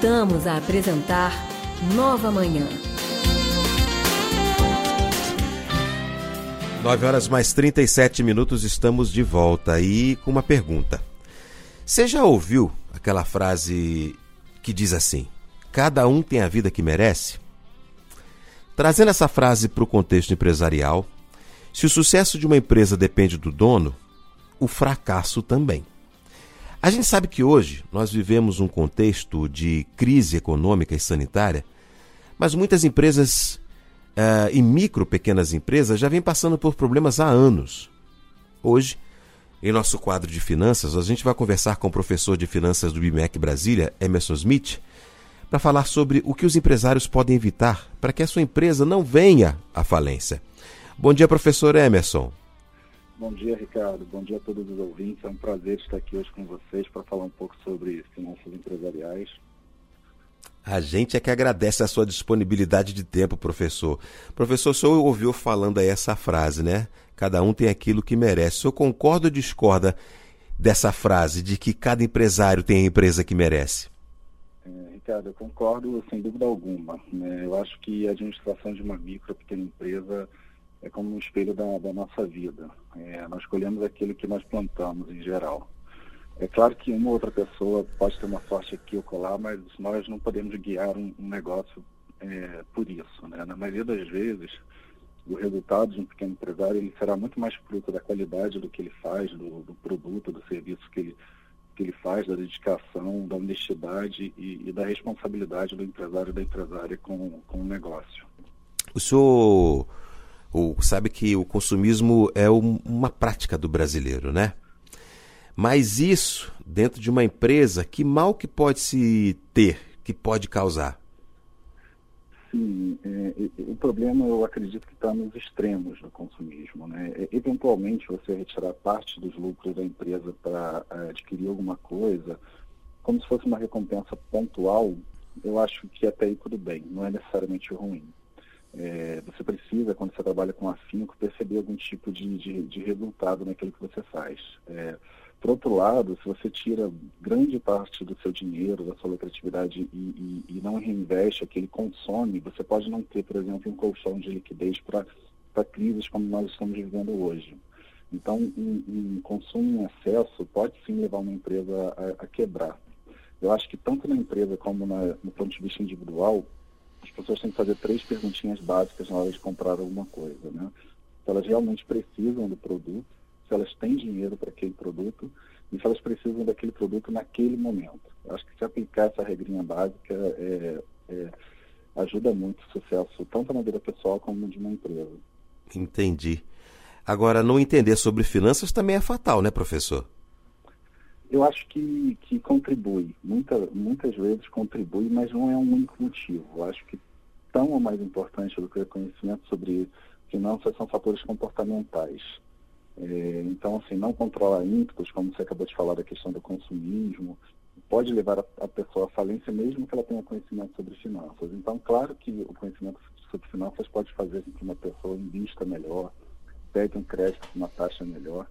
Voltamos a apresentar Nova Manhã. 9 horas mais 37 minutos, estamos de volta aí com uma pergunta. Você já ouviu aquela frase que diz assim: Cada um tem a vida que merece? Trazendo essa frase para o contexto empresarial, se o sucesso de uma empresa depende do dono, o fracasso também. A gente sabe que hoje nós vivemos um contexto de crise econômica e sanitária, mas muitas empresas uh, e micro pequenas empresas já vêm passando por problemas há anos. Hoje, em nosso quadro de finanças, a gente vai conversar com o professor de finanças do BIMEC Brasília, Emerson Smith, para falar sobre o que os empresários podem evitar para que a sua empresa não venha à falência. Bom dia, professor Emerson. Bom dia, Ricardo. Bom dia a todos os ouvintes. É um prazer estar aqui hoje com vocês para falar um pouco sobre finanças empresariais. A gente é que agradece a sua disponibilidade de tempo, professor. Professor, o senhor ouviu falando aí essa frase, né? Cada um tem aquilo que merece. O senhor concorda ou discorda dessa frase de que cada empresário tem a empresa que merece? É, Ricardo, eu concordo sem dúvida alguma. Né? Eu acho que a administração de uma micro, pequena empresa é como um espelho da, da nossa vida. É, nós colhemos aquilo que nós plantamos em geral. É claro que uma outra pessoa pode ter uma sorte aqui ou colar, mas nós não podemos guiar um, um negócio é, por isso. Né? Na maioria das vezes, o resultado de um pequeno empresário ele será muito mais fruto da qualidade do que ele faz, do, do produto, do serviço que ele, que ele faz, da dedicação, da honestidade e, e da responsabilidade do empresário e da empresária com, com o negócio. O senhor o, sabe que o consumismo é um, uma prática do brasileiro, né? Mas isso, dentro de uma empresa, que mal que pode se ter, que pode causar? Sim, é, o problema eu acredito que está nos extremos do consumismo. Né? Eventualmente você retirar parte dos lucros da empresa para é, adquirir alguma coisa, como se fosse uma recompensa pontual, eu acho que até aí tudo bem, não é necessariamente ruim é, você precisa, quando você trabalha com afinco, perceber algum tipo de, de, de resultado naquilo que você faz. É, por outro lado, se você tira grande parte do seu dinheiro, da sua lucratividade e, e, e não reinveste, aquele consome, você pode não ter, por exemplo, um colchão de liquidez para crises como nós estamos vivendo hoje. Então, um, um, consumo em excesso pode sim levar uma empresa a, a quebrar. Eu acho que tanto na empresa como na, no ponto de vista individual, as pessoas têm que fazer três perguntinhas básicas na hora de comprar alguma coisa, né? Se elas realmente precisam do produto, se elas têm dinheiro para aquele produto e se elas precisam daquele produto naquele momento. Acho que se aplicar essa regrinha básica é, é, ajuda muito o sucesso, tanto na vida pessoal como de uma empresa. Entendi. Agora, não entender sobre finanças também é fatal, né, professor? Eu acho que, que contribui, Muita, muitas vezes contribui, mas não é um único motivo. Eu acho que tão ou mais importante do que o conhecimento sobre finanças são fatores comportamentais. É, então, assim, não controlar ímpetos, como você acabou de falar da questão do consumismo, pode levar a, a pessoa à falência mesmo que ela tenha conhecimento sobre finanças. Então, claro que o conhecimento sobre finanças pode fazer com que uma pessoa invista melhor, pegue um crédito com uma taxa melhor,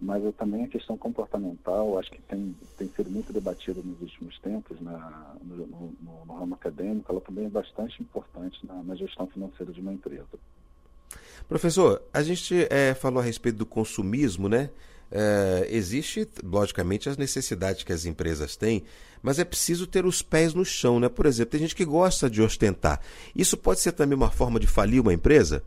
mas eu, também a questão comportamental, acho que tem, tem sido muito debatida nos últimos tempos na, no, no, no, ramo acadêmico, ela também é bastante importante na, na gestão financeira de uma empresa. Professor, a gente é, falou a respeito do consumismo, né? É, existe, logicamente, as necessidades que as empresas têm, mas é preciso ter os pés no chão, né? Por exemplo, tem gente que gosta de ostentar. Isso pode ser também uma forma de falir uma empresa?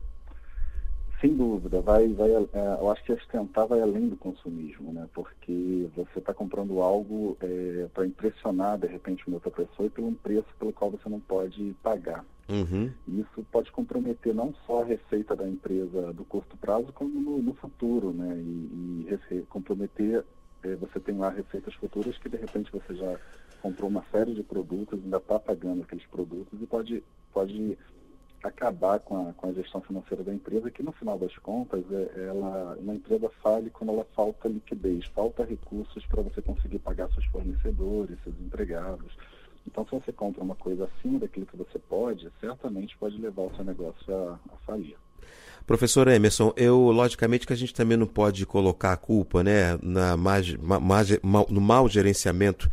Sem dúvida, vai, vai, é, eu acho que ostentar vai além do consumismo, né? Porque você está comprando algo é, para impressionar, de repente, uma outra pessoa e pelo um preço pelo qual você não pode pagar. Uhum. Isso pode comprometer não só a receita da empresa do curto prazo, como no, no futuro, né? E, e comprometer, é, você tem lá receitas futuras que de repente você já comprou uma série de produtos, ainda está pagando aqueles produtos e pode, pode acabar com a, com a gestão financeira da empresa, que no final das contas, é, ela, uma empresa fale quando ela falta liquidez, falta recursos para você conseguir pagar seus fornecedores, seus empregados. Então, se você compra uma coisa acima daquilo que você pode, certamente pode levar o seu negócio a, a falir. Professor Emerson, eu logicamente que a gente também não pode colocar a culpa né, na, ma, no mau gerenciamento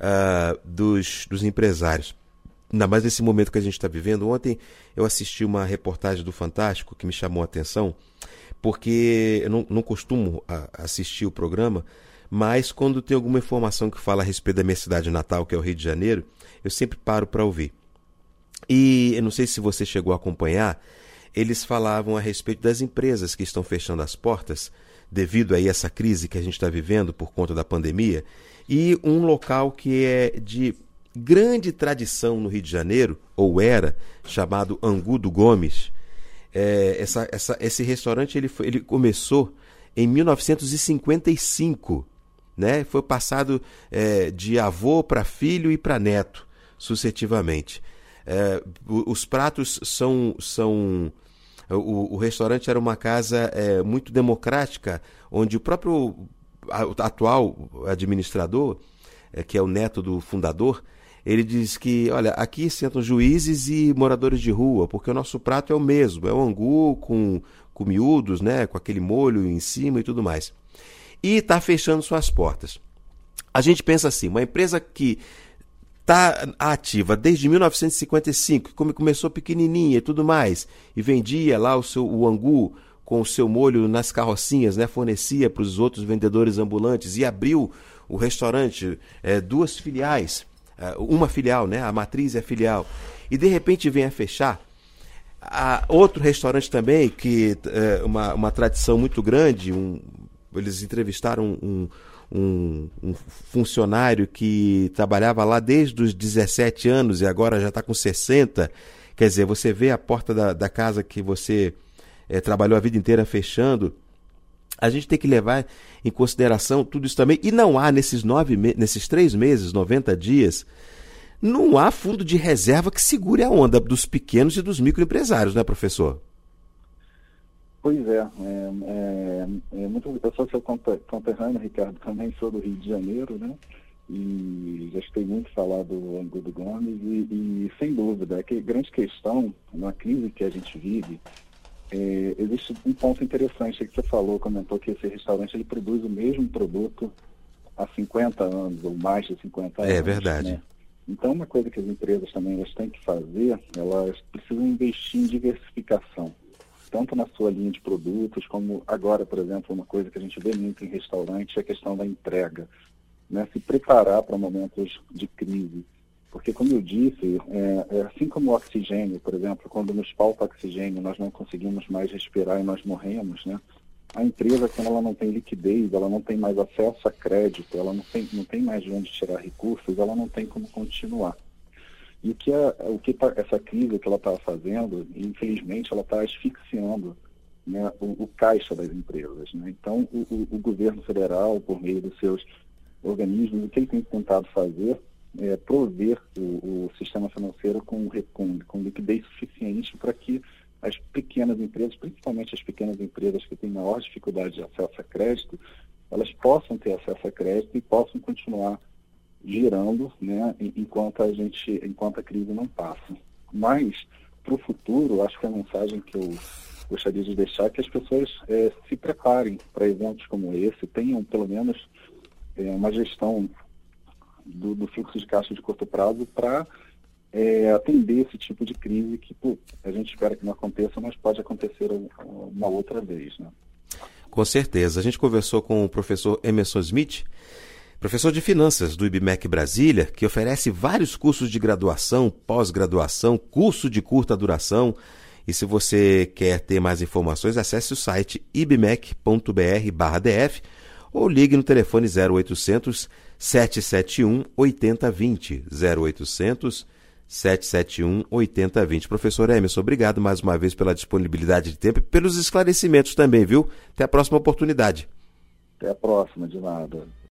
uh, dos, dos empresários. Ainda mais nesse momento que a gente está vivendo. Ontem eu assisti uma reportagem do Fantástico que me chamou a atenção, porque eu não, não costumo assistir o programa, mas quando tem alguma informação que fala a respeito da minha cidade natal, que é o Rio de Janeiro, eu sempre paro para ouvir. E eu não sei se você chegou a acompanhar, eles falavam a respeito das empresas que estão fechando as portas devido a essa crise que a gente está vivendo por conta da pandemia, e um local que é de grande tradição no Rio de Janeiro, ou era, chamado Angu do Gomes. É, essa, essa, esse restaurante ele, foi, ele começou em 1955, né? Foi passado é, de avô para filho e para neto, sucessivamente. É, os pratos são, são o, o, restaurante era uma casa é, muito democrática, onde o próprio atual administrador, é, que é o neto do fundador, ele diz que, olha, aqui sentam juízes e moradores de rua, porque o nosso prato é o mesmo, é o angu com, com miúdos, né, com aquele molho em cima e tudo mais. E está fechando suas portas. A gente pensa assim, uma empresa que está ativa desde 1955, como começou pequenininha e tudo mais, e vendia lá o seu o angu com o seu molho nas carrocinhas, né, fornecia para os outros vendedores ambulantes e abriu o restaurante, é, duas filiais, uma filial, né, a matriz é filial, e de repente vem a fechar. A, outro restaurante também, que é uma, uma tradição muito grande, um, eles entrevistaram um, um, um, funcionário que trabalhava lá desde os 17 anos e agora já está com 60. Quer dizer, você vê a porta da, da casa que você é, trabalhou a vida inteira fechando. A gente tem que levar em consideração tudo isso também. E não há nesses, nove nesses três meses, 90 dias, não há fundo de reserva que segure a onda dos pequenos e dos microempresários, né, professor? Pois é, é, é, é muito, eu sou seu conterrâneo, Ricardo, também sou do Rio de Janeiro, né? E já escutei muito falar do Angu do Gomes e, e, sem dúvida, é que grande questão na crise que a gente vive, é, existe um ponto interessante que você falou, comentou que esse restaurante ele produz o mesmo produto há 50 anos ou mais de 50 é anos. É verdade. Né? Então, uma coisa que as empresas também elas têm que fazer, elas precisam investir em diversificação tanto na sua linha de produtos, como agora, por exemplo, uma coisa que a gente vê muito em restaurante é a questão da entrega. Né? Se preparar para momentos de crise. Porque, como eu disse, é, é assim como o oxigênio, por exemplo, quando nos falta oxigênio, nós não conseguimos mais respirar e nós morremos, né? A empresa, quando ela não tem liquidez, ela não tem mais acesso a crédito, ela não tem, não tem mais de onde tirar recursos, ela não tem como continuar. E o que, a, o que tá, essa crise que ela está fazendo, infelizmente, ela está asfixiando né, o, o, caixa das empresas. Né? Então, o, o, o, governo federal, por meio dos seus organismos, o que ele tem tentado fazer é prover o, sistema financeiro com, com, com liquidez suficiente para que as pequenas empresas, principalmente as pequenas empresas que têm maior dificuldade de acesso a crédito, elas possam ter acesso a crédito e possam continuar girando, né, enquanto a gente, enquanto a crise não passa. Mas para o futuro, acho que a mensagem que eu gostaria de deixar é que as pessoas é, se preparem para eventos como esse, tenham pelo menos é, uma gestão do, do, fluxo de caixa de curto prazo para é, atender esse tipo de crise que pô, a gente espera que não aconteça, mas pode acontecer uma outra vez. Né? Com certeza. A gente conversou com o professor Emerson Smith, Professor de Finanças do IBMEC Brasília, que oferece vários cursos de graduação, pós-graduação, curso de curta duração. E se você quer ter mais informações, acesse o site ibmec.br/df ou ligue no telefone 0800 771 8020. 0800 771 8020. Professor Emerson, obrigado mais uma vez pela disponibilidade de tempo e pelos esclarecimentos também, viu? Até a próxima oportunidade. Até a próxima, de nada.